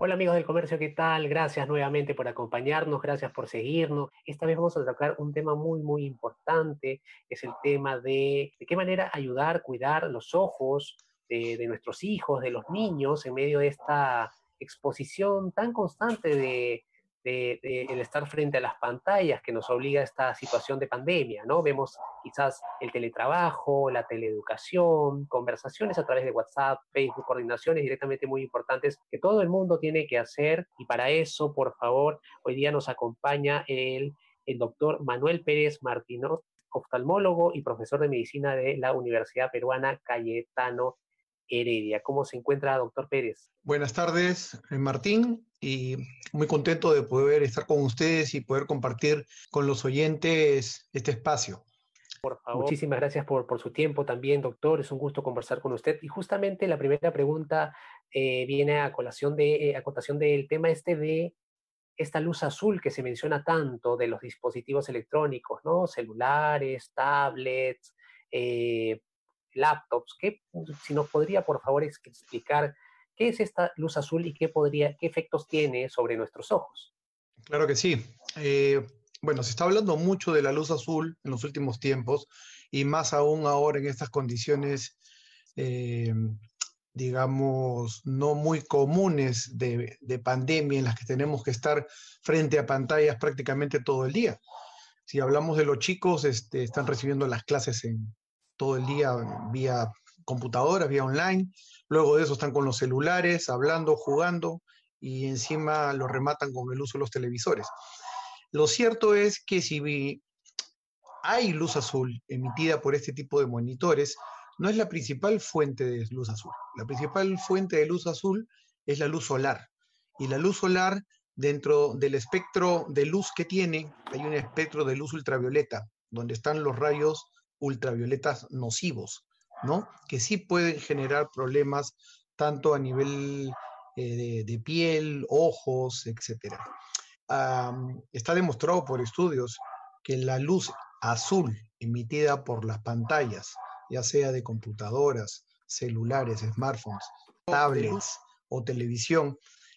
Hola amigos del comercio, ¿qué tal? Gracias nuevamente por acompañarnos, gracias por seguirnos. Esta vez vamos a tratar un tema muy, muy importante, es el tema de de qué manera ayudar, cuidar los ojos de, de nuestros hijos, de los niños, en medio de esta exposición tan constante de, el estar frente a las pantallas que nos obliga a esta situación de pandemia, ¿no? Vemos quizás el teletrabajo, la teleeducación, conversaciones a través de WhatsApp, Facebook, coordinaciones directamente muy importantes que todo el mundo tiene que hacer y para eso, por favor, hoy día nos acompaña el, el doctor Manuel Pérez Martínez, oftalmólogo y profesor de medicina de la Universidad Peruana Cayetano Heredia. ¿Cómo se encuentra, doctor Pérez? Buenas tardes, eh, Martín, y muy contento de poder estar con ustedes y poder compartir con los oyentes este espacio. Por favor. Muchísimas gracias por, por, su tiempo también, doctor. Es un gusto conversar con usted. Y justamente la primera pregunta eh, viene a colación de, eh, a cotación del tema este de esta luz azul que se menciona tanto de los dispositivos electrónicos, ¿no? Celulares, tablets, eh, laptops. ¿Qué, si nos podría, por favor, explicar qué es esta luz azul y qué, podría, qué efectos tiene sobre nuestros ojos? Claro que sí. Eh, bueno, se está hablando mucho de la luz azul en los últimos tiempos y más aún ahora en estas condiciones, eh, digamos, no muy comunes de, de, pandemia en las que tenemos que estar frente a pantallas prácticamente todo el día. Si hablamos de los chicos, este, están recibiendo las clases en, todo el día vía computadoras, vía online. Luego de eso están con los celulares, hablando, jugando y encima lo rematan con el uso de los televisores. Lo cierto es que si hay luz azul emitida por este tipo de monitores, no es la principal fuente de luz azul. La principal fuente de luz azul es la luz solar. Y la luz solar, dentro del espectro de luz que tiene, hay un espectro de luz ultravioleta, donde están los rayos ultravioletas nocivos, ¿no? Que sí pueden generar problemas tanto a nivel eh, de, de, piel, ojos, etc. Um, está demostrado por estudios que la luz azul emitida por las pantallas, ya sea de computadoras, celulares, smartphones, tablets o televisión,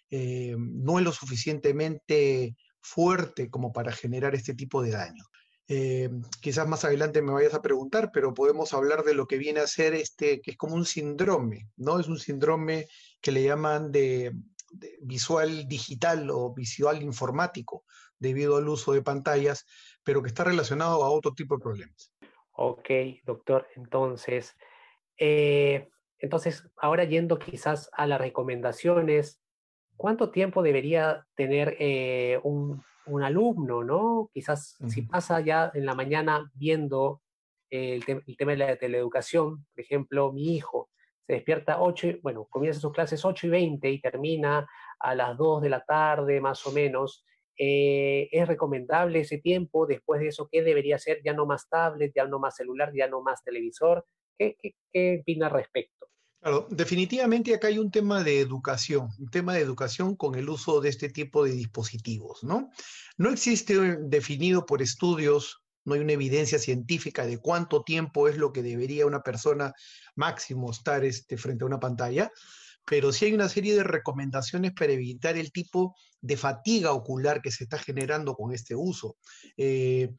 eh, no es lo suficientemente fuerte como para generar este tipo de daño. Eh, quizás más adelante me vayas a preguntar, pero podemos hablar de lo que viene a ser este, que es como un síndrome, ¿no? Es un síndrome que le llaman de, visual digital o visual informático, debido al uso de pantallas, pero que está relacionado a otro tipo de problemas. Ok, doctor, entonces, eh, entonces, ahora yendo quizás a las recomendaciones, ¿cuánto tiempo debería tener eh, un, un alumno, ¿no? Quizás uh -huh. si pasa ya en la mañana viendo el, te el, tema de la teleeducación, por ejemplo, mi hijo se despierta 8, bueno, comienza sus clases 8 y 20 y termina a las 2 de la tarde más o menos. Eh, ¿Es recomendable ese tiempo? Después de eso, ¿qué debería ser? Ya no más tablet, ya no más celular, ya no más televisor. ¿Qué, qué, qué opina al respecto? Claro, definitivamente acá hay un tema de educación, un tema de educación con el uso de este tipo de dispositivos, ¿no? No existe definido por estudios, no hay una evidencia científica de cuánto tiempo es lo que debería una persona máximo estar este, frente a una pantalla, pero sí hay una serie de recomendaciones para evitar el tipo de fatiga ocular que se está generando con este uso. Eh,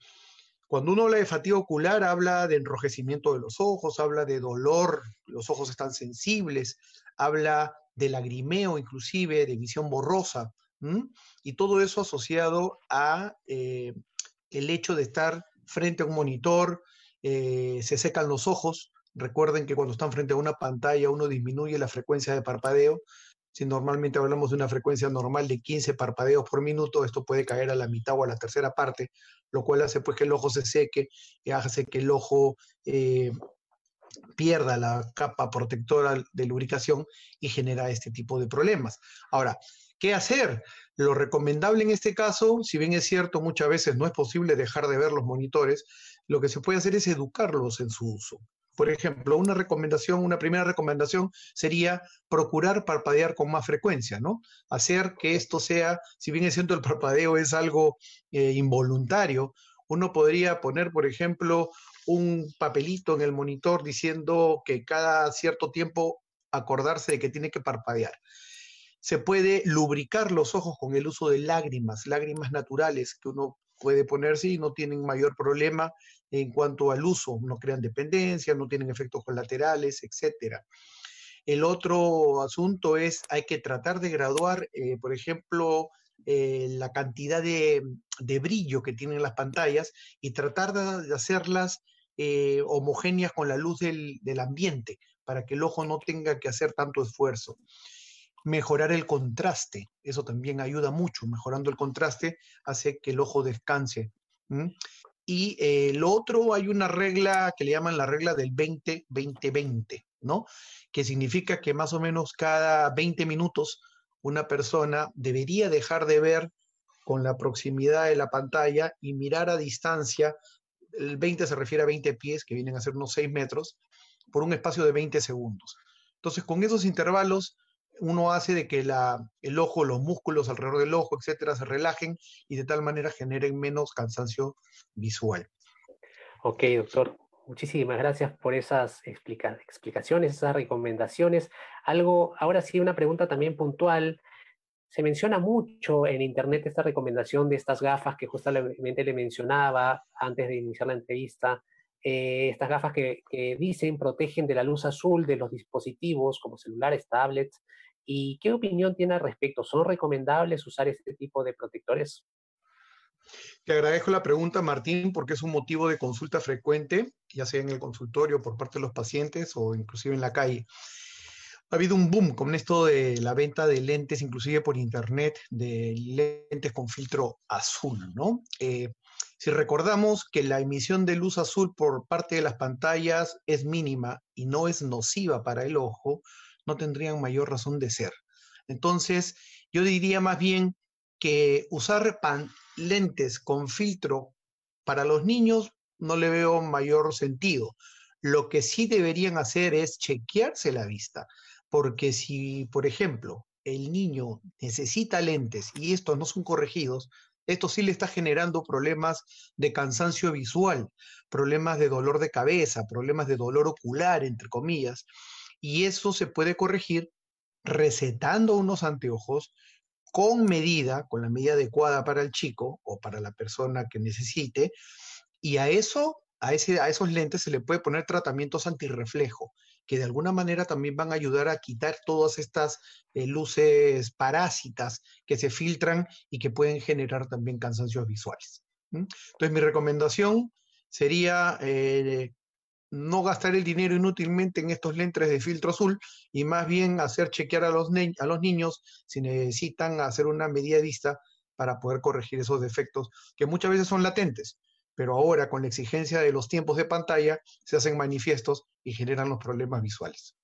cuando uno habla de fatiga ocular, habla de enrojecimiento de los ojos, habla de dolor, los ojos están sensibles, habla de lagrimeo inclusive, de visión borrosa, y todo eso asociado a eh, el hecho de estar frente a un monitor, eh, se secan los ojos, recuerden que cuando están frente a una pantalla uno disminuye la frecuencia de parpadeo, si normalmente hablamos de una frecuencia normal de 15 parpadeos por minuto, esto puede caer a la mitad o a la tercera parte, lo cual hace pues que el ojo se seque, y hace que el ojo eh, pierda la capa protectora de lubricación y genera este tipo de problemas. Ahora, ¿qué hacer? Lo recomendable en este caso, si bien es cierto, muchas veces no es posible dejar de ver los monitores, lo que se puede hacer es educarlos en su uso. Por ejemplo, una recomendación, una primera recomendación sería procurar parpadear con más frecuencia, ¿no? Hacer que esto sea, si bien es cierto el parpadeo es algo eh, involuntario, uno podría poner, por ejemplo, un papelito en el monitor diciendo que cada cierto tiempo acordarse de que tiene que parpadear. Se puede lubricar los ojos con el uso de lágrimas, lágrimas naturales que uno puede ponerse y no tienen mayor problema en cuanto al uso, no crean dependencia, no tienen efectos colaterales, etc. El otro asunto es, hay que tratar de graduar, eh, por ejemplo, eh, la cantidad de, brillo que tienen las pantallas y tratar de, hacerlas eh, homogéneas con la luz del ambiente, para que el ojo no tenga que hacer tanto esfuerzo mejorar el contraste. Eso también ayuda mucho. Mejorando el contraste hace que el ojo descanse. Y eh, otro, hay una regla que le llaman la regla del 20-20-20, ¿no? Que significa que más o menos cada 20 minutos una persona debería dejar de ver con la proximidad de la pantalla y mirar a distancia. El 20 se refiere a 20 pies, que vienen a ser unos 6 metros, por un espacio de 20 segundos. Entonces, con esos intervalos, uno hace de que el ojo, los músculos alrededor del ojo, etcétera, se relajen y de tal manera generen menos cansancio visual. Ok, doctor. Muchísimas gracias por esas explicaciones, esas recomendaciones. Algo, ahora sí, una pregunta también puntual. Se menciona mucho en Internet esta recomendación de estas gafas que justamente le mencionaba antes de iniciar la entrevista. Eh, estas gafas que, dicen protegen de la luz azul de los dispositivos como celulares, tablets. ¿Y qué opinión tiene al respecto? ¿Son recomendables usar este tipo de protectores? Te agradezco la pregunta, Martín, porque es un motivo de consulta frecuente, ya sea en el consultorio por parte de los pacientes o inclusive en la calle. Ha habido un boom con esto de la venta de lentes, inclusive por internet, de lentes con filtro azul, ¿no? Eh, si recordamos que la emisión de luz azul por parte de las pantallas es mínima y no es nociva para el ojo, no tendrían mayor razón de ser. Entonces, yo diría más bien que usar lentes con filtro para los niños no le veo mayor sentido. Lo que sí deberían hacer es chequearse la vista, porque si, por ejemplo, el niño necesita lentes y estos no son corregidos, esto sí le está generando problemas de cansancio visual, problemas de dolor de cabeza, problemas de dolor ocular, entre comillas, y eso se puede corregir recetando unos anteojos con medida, con la medida adecuada para el chico o para la persona que necesite, y a eso, a, ese, a esos lentes se le puede poner tratamientos antirreflejo, que de alguna manera también van a ayudar a quitar todas estas eh, luces parásitas que se filtran y que pueden generar también cansancios visuales. Entonces, mi recomendación sería eh, no gastar el dinero inútilmente en estos lentes de filtro azul y más bien hacer chequear a los, niños si necesitan hacer una medida vista para poder corregir esos defectos que muchas veces son latentes, pero ahora con la exigencia de los tiempos de pantalla se hacen manifiestos y generan los problemas visuales.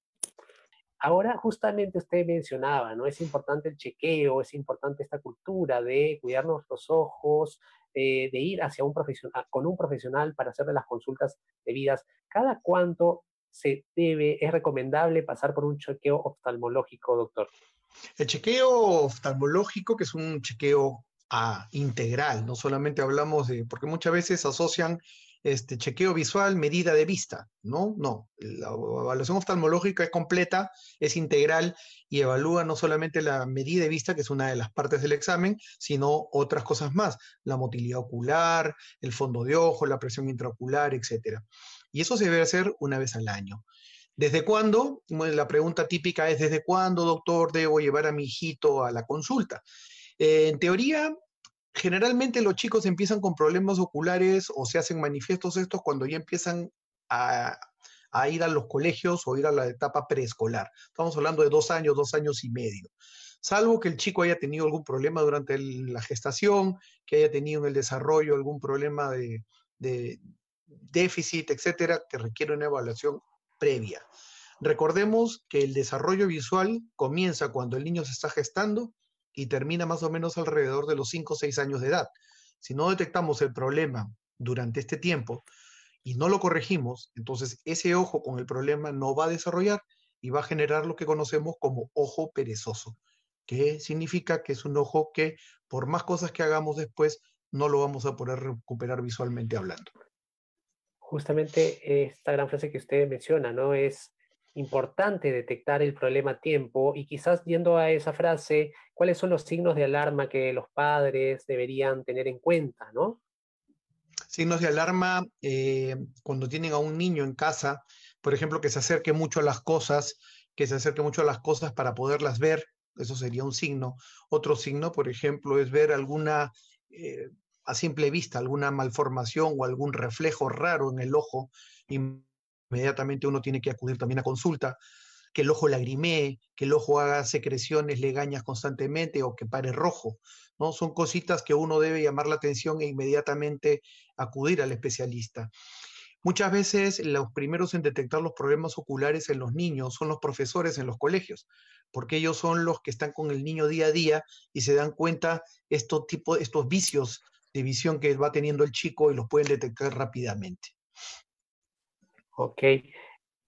Ahora justamente usted mencionaba, ¿no? Es importante el chequeo, es importante esta cultura de cuidarnos los ojos, eh, de ir hacia un profesional, con un profesional para hacerle las consultas debidas. ¿Cada cuánto se debe, es recomendable pasar por un chequeo oftalmológico, doctor? El chequeo oftalmológico, que es un chequeo ah, integral, no solamente hablamos de, porque muchas veces asocian este, chequeo visual, medida de vista, ¿no? No, la evaluación oftalmológica es completa, es integral y evalúa no solamente la medida de vista, que es una de las partes del examen, sino otras cosas más, la motilidad ocular, el fondo de ojo, la presión intraocular, etc. Y eso se debe hacer una vez al año. ¿Desde cuándo? La pregunta típica es, ¿desde cuándo, doctor, debo llevar a mi hijito a la consulta? Eh, en teoría, generalmente los chicos empiezan con problemas oculares o se hacen manifiestos estos cuando ya empiezan a, ir a los colegios o ir a la etapa preescolar. Estamos hablando de dos años, dos años y medio. Salvo que el chico haya tenido algún problema durante la gestación, que haya tenido en el desarrollo algún problema de, de déficit, etcétera, que requiere una evaluación previa. Recordemos que el desarrollo visual comienza cuando el niño se está gestando y termina más o menos alrededor de los 5 o 6 años de edad. Si no detectamos el problema durante este tiempo, y no lo corregimos, entonces ese ojo con el problema no va a desarrollar y va a generar lo que conocemos como ojo perezoso, que significa que es un ojo que por más cosas que hagamos después, no lo vamos a poder recuperar visualmente hablando. Justamente esta gran frase que usted menciona, ¿no? Es importante detectar el problema a tiempo y quizás yendo a esa frase, ¿cuáles son los signos de alarma que los padres deberían tener en cuenta, ¿no? Signos de alarma eh, cuando tienen a un niño en casa, por ejemplo, que se acerque mucho a las cosas, que se acerque mucho a las cosas para poderlas ver, eso sería un signo. Otro signo, por ejemplo, es ver alguna, eh, a simple vista, alguna malformación o algún reflejo raro en el ojo inmediatamente uno tiene que acudir también a consulta, que el ojo lagrimee, que el ojo haga secreciones legañas constantemente o que pare rojo, ¿no? Son cositas que uno debe llamar la atención e inmediatamente acudir al especialista. Muchas veces los primeros en detectar los problemas oculares en los niños son los profesores en los colegios, porque ellos son los que están con el niño día a día y se dan cuenta estos, tipos, estos vicios de visión que va teniendo el chico y los pueden detectar rápidamente. Ok.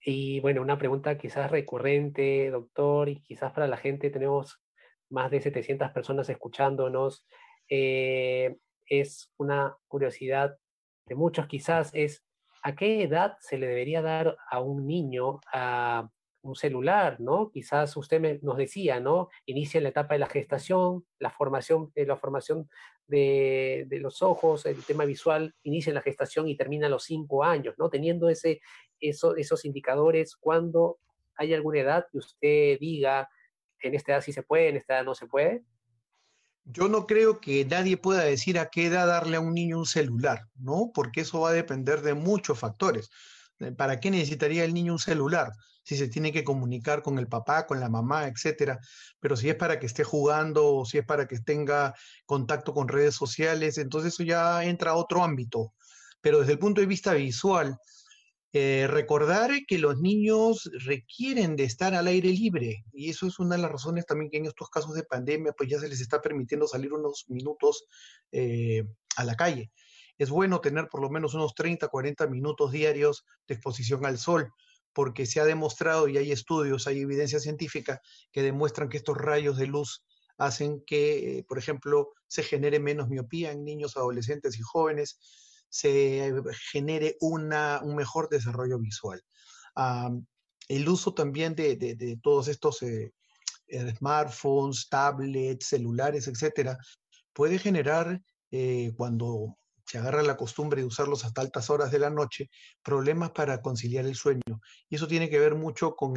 Y bueno, una pregunta quizás recurrente, doctor, y quizás para la gente tenemos más de 700 personas escuchándonos. Eh, es una curiosidad de muchos quizás, es ¿a qué edad se le debería dar a un niño a un celular, ¿no? Quizás usted nos decía, ¿no? Inicia la etapa de la gestación, la formación, eh, la formación de, los ojos, el tema visual, inicia en la gestación y termina a los cinco años, ¿no? Teniendo ese, esos indicadores, cuando hay alguna edad que usted diga, en esta edad sí se puede, en esta edad no se puede. Yo no creo que nadie pueda decir a qué edad darle a un niño un celular, ¿no? Porque eso va a depender de muchos factores. ¿Para qué necesitaría el niño un celular? Si se tiene que comunicar con el papá, con la mamá, etcétera. Pero si es para que esté jugando o si es para que tenga contacto con redes sociales, entonces eso ya entra a otro ámbito. Pero desde el punto de vista visual, eh, recordar que los niños requieren de estar al aire libre y eso es una de las razones también que en estos casos de pandemia pues ya se les está permitiendo salir unos minutos eh, a la calle es bueno tener por lo menos unos 30, 40 minutos diarios de exposición al sol, porque se ha demostrado y hay estudios, hay evidencia científica que demuestran que estos rayos de luz hacen que, eh, por ejemplo, se genere menos miopía en niños, adolescentes y jóvenes, se genere una, un mejor desarrollo visual. el uso también de, todos estos eh, eh, smartphones, tablets, celulares, etcétera, puede generar, cuando se agarra la costumbre de usarlos hasta altas horas de la noche, problemas para conciliar el sueño. Y eso tiene que ver mucho con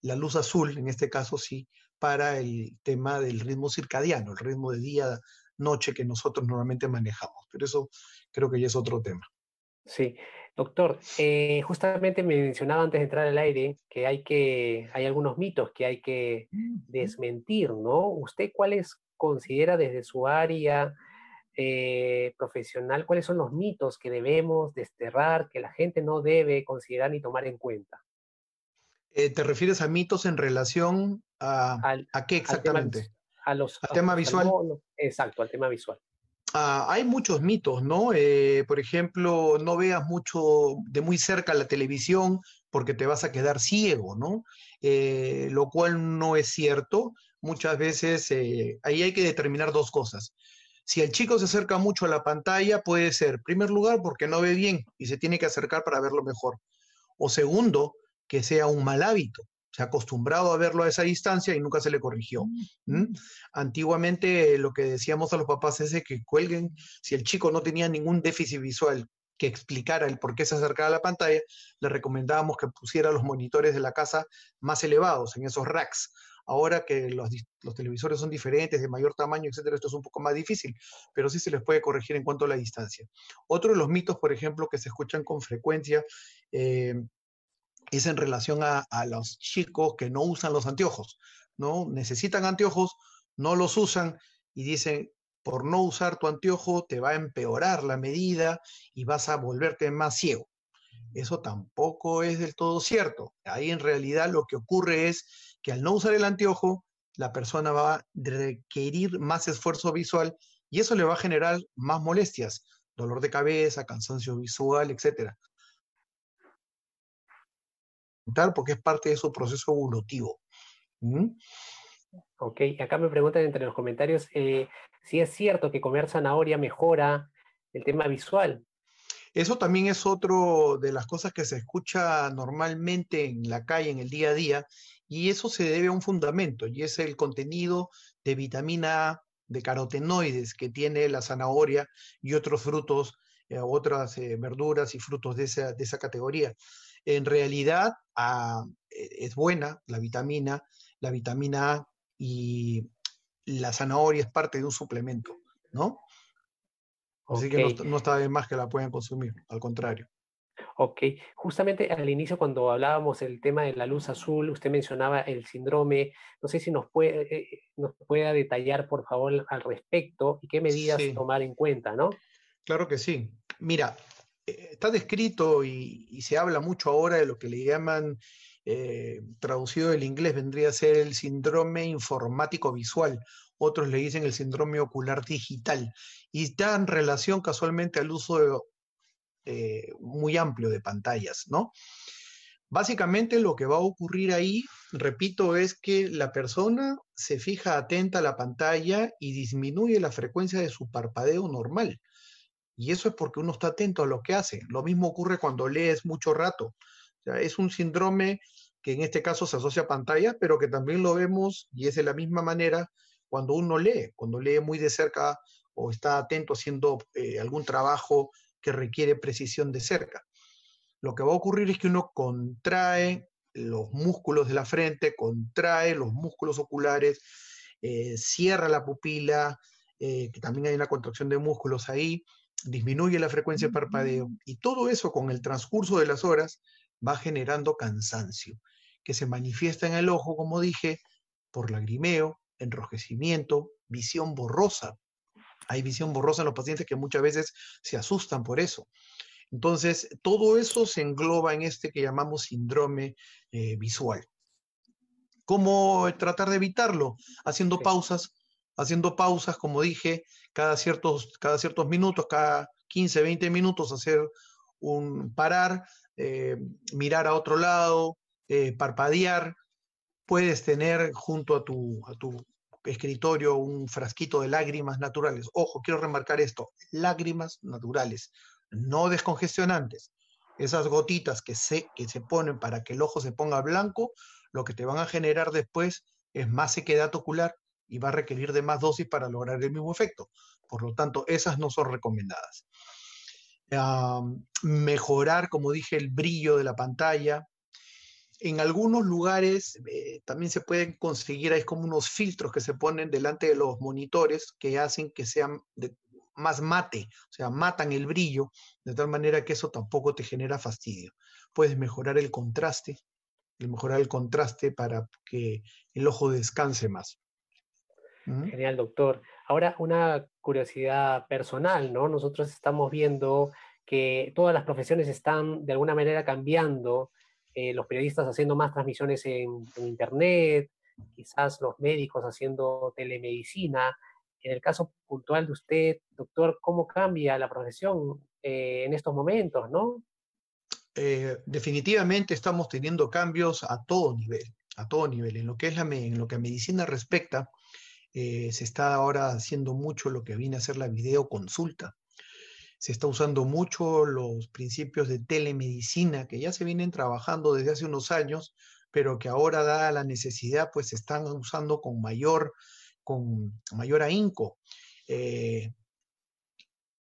la luz azul, en este caso sí, para el tema del ritmo circadiano, el ritmo de día-noche que nosotros normalmente manejamos. Pero eso creo que ya es otro tema. Sí, doctor, eh, justamente me mencionaba antes de entrar al aire que hay que, hay algunos mitos que hay que desmentir, ¿no? ¿Usted cuáles considera desde su área eh, profesional, cuáles son los mitos que debemos desterrar, que la gente no debe considerar ni tomar en cuenta. Eh, ¿Te refieres a mitos en relación a, a qué exactamente? a los, ¿Al tema visual? exacto, al tema visual. Ah, hay muchos mitos, ¿no? Eh, por ejemplo, no veas mucho de muy cerca la televisión porque te vas a quedar ciego, ¿no? lo cual no es cierto. Muchas veces ahí hay que determinar dos cosas. Si el chico se acerca mucho a la pantalla, puede ser, en primer lugar, porque no ve bien y se tiene que acercar para verlo mejor. O segundo, que sea un mal hábito. Se ha acostumbrado a verlo a esa distancia y nunca se le corrigió. Antiguamente lo que decíamos a los papás es que cuelguen, si el chico no tenía ningún déficit visual que explicara el por qué se acercaba a la pantalla, le recomendábamos que pusiera los monitores de la casa más elevados en esos racks Ahora que los, televisores son diferentes, de mayor tamaño, etcétera, esto es un poco más difícil, pero sí se les puede corregir en cuanto a la distancia. Otro de los mitos, por ejemplo, que se escuchan con frecuencia eh, es en relación a, a, los chicos que no usan los anteojos, ¿no? Necesitan anteojos, no los usan y dicen, por no usar tu anteojo te va a empeorar la medida y vas a volverte más ciego. Eso tampoco es del todo cierto. Ahí en realidad lo que ocurre es que al no usar el anteojo, la persona va a requerir más esfuerzo visual y eso le va a generar más molestias, dolor de cabeza, cansancio visual, etc. porque es parte de su proceso evolutivo. ¿Mm? Ok, acá me preguntan entre los comentarios eh, si es cierto que comer zanahoria mejora el tema visual. Eso también es otro de las cosas que se escucha normalmente en la calle, en el día a día, y eso se debe a un fundamento, y es el contenido de vitamina A, de carotenoides que tiene la zanahoria y otros frutos, eh, otras eh, verduras y frutos de esa, de esa categoría. En realidad ah, e, es buena la vitamina, la vitamina A y la zanahoria es parte de un suplemento, ¿no? Así que no, no está de más que la puedan consumir, al contrario. Ok, justamente al inicio cuando hablábamos del tema de la luz azul, usted mencionaba el síndrome, no sé si nos puede, eh, eh, nos pueda detallar por favor al respecto y qué medidas tomar en cuenta, ¿no? Claro que sí. Mira, eh, está descrito y, se habla mucho ahora de lo que le llaman, traducido del inglés, vendría a ser el síndrome informático visual otros le dicen el síndrome ocular digital, y en relación casualmente al uso eh, muy amplio de pantallas, ¿no? Básicamente lo que va a ocurrir ahí, repito, es que la persona se fija atenta a la pantalla y disminuye la frecuencia de su parpadeo normal. Y eso es porque uno está atento a lo que hace. Lo mismo ocurre cuando lees mucho rato. es un síndrome que en este caso se asocia a pantalla, pero que también lo vemos y es de la misma manera cuando uno lee, cuando lee muy de cerca o está atento haciendo eh, algún trabajo que requiere precisión de cerca. Lo que va a ocurrir es que uno contrae los músculos de la frente, contrae los músculos oculares, eh, cierra la pupila, eh, que también hay una contracción de músculos ahí, disminuye la frecuencia de parpadeo y todo eso con el transcurso de las horas va generando cansancio, que se manifiesta en el ojo, como dije, por lagrimeo, enrojecimiento, visión borrosa. Hay visión borrosa en los pacientes que muchas veces se asustan por eso. Entonces, todo eso se engloba en este que llamamos síndrome eh, visual. ¿Cómo tratar de evitarlo? Haciendo pausas, haciendo pausas, como dije, cada ciertos, cada ciertos minutos, cada 15, 20 minutos, hacer un parar, eh, mirar a otro lado, eh, parpadear, puedes tener junto a tu, escritorio un frasquito de lágrimas naturales. Ojo, quiero remarcar esto, lágrimas naturales, no descongestionantes. Esas gotitas que se, que se ponen para que el ojo se ponga blanco, lo que te van a generar después es más sequedad ocular y va a requerir de más dosis para lograr el mismo efecto. Por lo tanto, esas no son recomendadas. mejorar, como dije, el brillo de la pantalla, en algunos lugares eh, también se pueden conseguir, hay como unos filtros que se ponen delante de los monitores que hacen que sean más mate, o sea, matan el brillo, de tal manera que eso tampoco te genera fastidio. Puedes mejorar el contraste, el mejorar el contraste para que el ojo descanse más. Genial, doctor. Ahora, una curiosidad personal, ¿no? Nosotros estamos viendo que todas las profesiones están de alguna manera cambiando eh, los periodistas haciendo más transmisiones en, Internet, quizás los médicos haciendo telemedicina. En el caso puntual de usted, doctor, ¿cómo cambia la profesión eh, en estos momentos, no? Eh, definitivamente estamos teniendo cambios a todo nivel, a todo nivel. En lo que es la, en lo que a medicina respecta, se está ahora haciendo mucho lo que viene a ser la videoconsulta se está usando mucho los principios de telemedicina que ya se vienen trabajando desde hace unos años, pero que ahora dada la necesidad, pues se están usando con mayor, con mayor ahínco. Eh,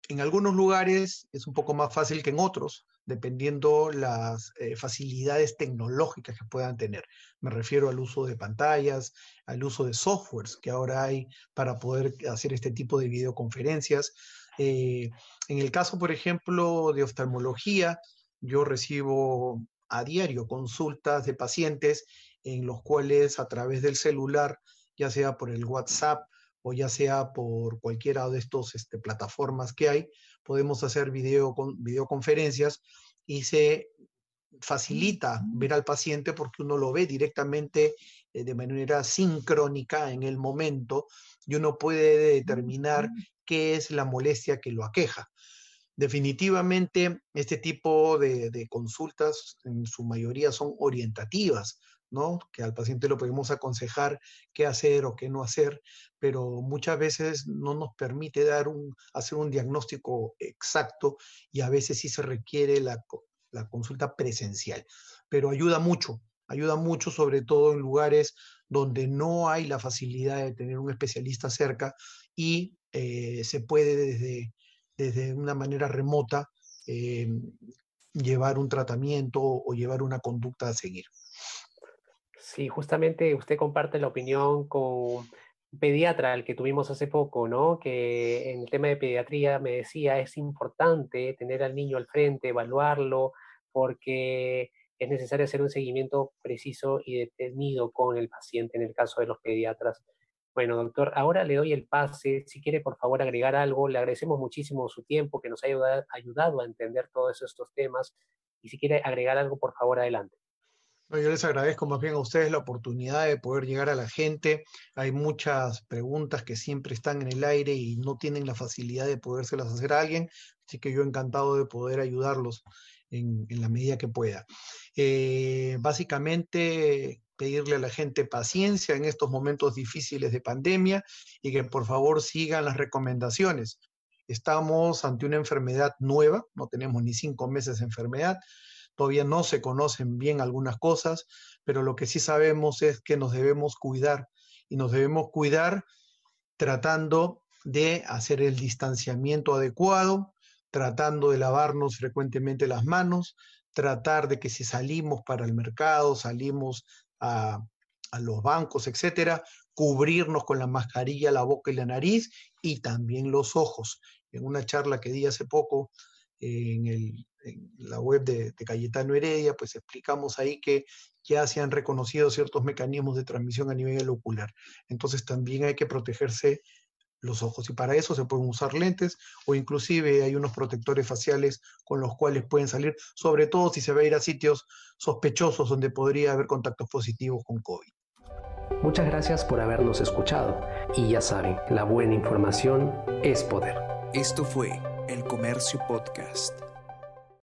en algunos lugares es un poco más fácil que en otros, dependiendo las eh, facilidades tecnológicas que puedan tener. Me refiero al uso de pantallas, al uso de softwares que ahora hay para poder hacer este tipo de videoconferencias, eh, en el caso, por ejemplo, de oftalmología, yo recibo a diario consultas de pacientes en los cuales a través del celular, ya sea por el WhatsApp o ya sea por cualquiera de estas este, plataformas que hay, podemos hacer video, videoconferencias y se facilita ver al paciente porque uno lo ve directamente eh, de manera sincrónica en el momento y uno puede determinar qué es la molestia que lo aqueja. definitivamente este tipo de, consultas en su mayoría son orientativas, ¿no? Que al paciente lo podemos aconsejar qué hacer o qué no hacer, pero muchas veces no nos permite dar un, hacer un diagnóstico exacto y a veces sí se requiere la consulta presencial, pero ayuda mucho, ayuda mucho sobre todo en lugares donde no hay la facilidad de tener un especialista cerca y eh, se puede desde, desde una manera remota eh, llevar un tratamiento o llevar una conducta a seguir. Sí, justamente usted comparte la opinión con pediatra, el que tuvimos hace poco, ¿no? Que en el tema de pediatría me decía, es importante tener al niño al frente, evaluarlo, porque es necesario hacer un seguimiento preciso y detenido con el paciente en el caso de los pediatras. Bueno, doctor, ahora le doy el pase. Si quiere, por favor, agregar algo. Le agradecemos muchísimo su tiempo, que nos ha ayudado, a entender todos estos temas. Y si quiere agregar algo, por favor, adelante. yo les agradezco más bien a ustedes la oportunidad de poder llegar a la gente. Hay muchas preguntas que siempre están en el aire y no tienen la facilidad de podérselas hacer a alguien. Así que yo encantado de poder ayudarlos en, la medida que pueda. Eh, básicamente, pedirle a la gente paciencia en estos momentos difíciles de pandemia y que por favor sigan las recomendaciones. Estamos ante una enfermedad nueva, no tenemos ni cinco meses de enfermedad, todavía no se conocen bien algunas cosas, pero lo que sí sabemos es que nos debemos cuidar y nos debemos cuidar tratando de hacer el distanciamiento adecuado, tratando de lavarnos frecuentemente las manos, tratar de que si salimos para el mercado, salimos a, los bancos, etcétera, cubrirnos con la mascarilla la boca y la nariz y también los ojos. En una charla que di hace poco en, la web de, de, Cayetano Heredia, pues explicamos ahí que ya se han reconocido ciertos mecanismos de transmisión a nivel ocular. Entonces también hay que protegerse los ojos y para eso se pueden usar lentes o inclusive hay unos protectores faciales con los cuales pueden salir, sobre todo si se va a ir a sitios sospechosos donde podría haber contactos positivos con COVID. Muchas gracias por habernos escuchado y ya saben, la buena información es poder. Esto fue El Comercio Podcast.